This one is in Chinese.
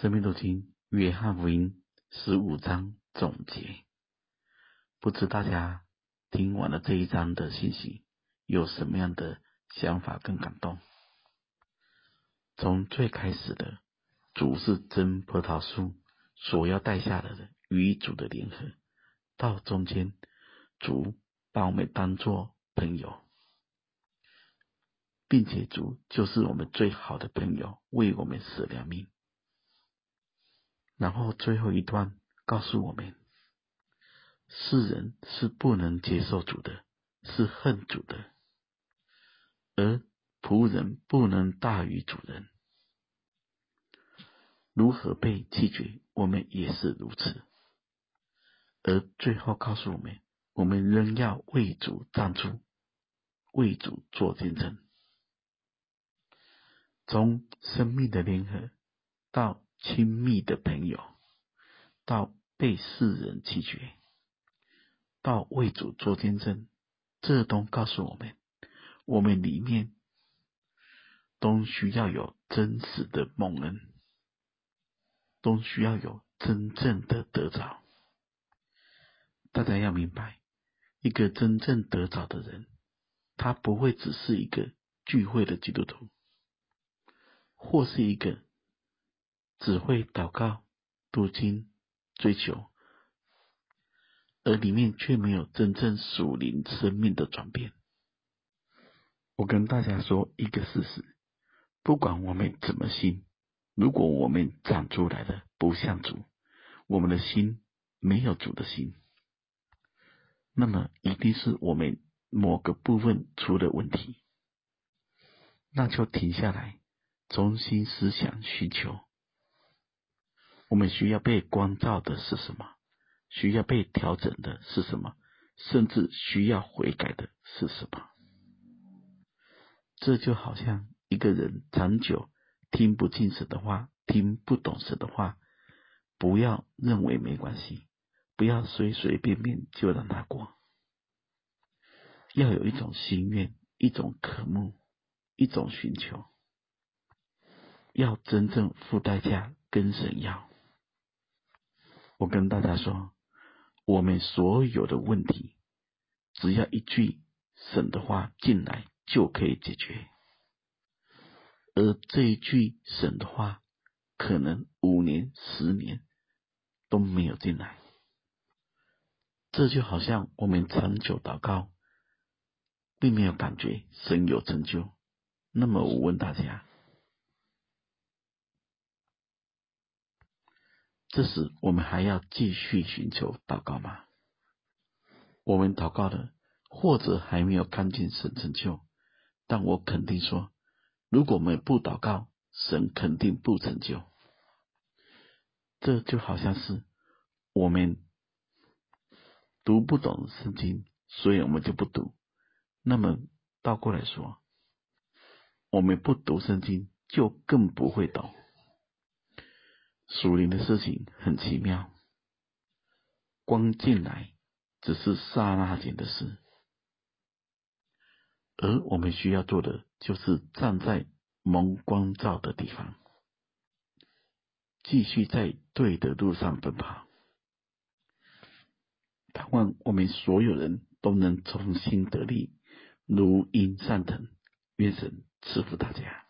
生命读经约翰福音十五章总结，不知大家听完了这一章的信息，有什么样的想法跟感动？从最开始的主是真葡萄树所要带下来的与主的联合，到中间主把我们当作朋友，并且主就是我们最好的朋友，为我们舍了命。然后最后一段告诉我们，世人是不能接受主的，是恨主的，而仆人不能大于主人。如何被弃绝，我们也是如此。而最后告诉我们，我们仍要为主站住，为主做见证。从生命的联合到。亲密的朋友，到被世人弃绝，到为主做见证，这都告诉我们，我们里面都需要有真实的蒙恩，都需要有真正的得着。大家要明白，一个真正得着的人，他不会只是一个聚会的基督徒，或是一个。只会祷告、读经、追求，而里面却没有真正属灵生命的转变。我跟大家说一个事实：不管我们怎么信，如果我们长出来的不像主，我们的心没有主的心，那么一定是我们某个部分出了问题。那就停下来，重新思想、寻求。我们需要被光照的是什么？需要被调整的是什么？甚至需要悔改的是什么？这就好像一个人长久听不进神的话，听不懂神的话，不要认为没关系，不要随随便便就让他过，要有一种心愿，一种渴慕，一种寻求，要真正付代价跟神要。我跟大家说，我们所有的问题，只要一句神的话进来就可以解决，而这一句神的话，可能五年、十年都没有进来。这就好像我们长久祷告，并没有感觉神有成就。那么我问大家。这时，我们还要继续寻求祷告吗？我们祷告的，或者还没有看见神成就，但我肯定说，如果我们不祷告，神肯定不成就。这就好像是我们读不懂圣经，所以我们就不读。那么倒过来说，我们不读圣经，就更不会懂。属灵的事情很奇妙，光进来只是刹那间的事，而我们需要做的就是站在蒙光照的地方，继续在对的路上奔跑。盼望我们所有人都能重新得力，如鹰上腾。愿神赐福大家。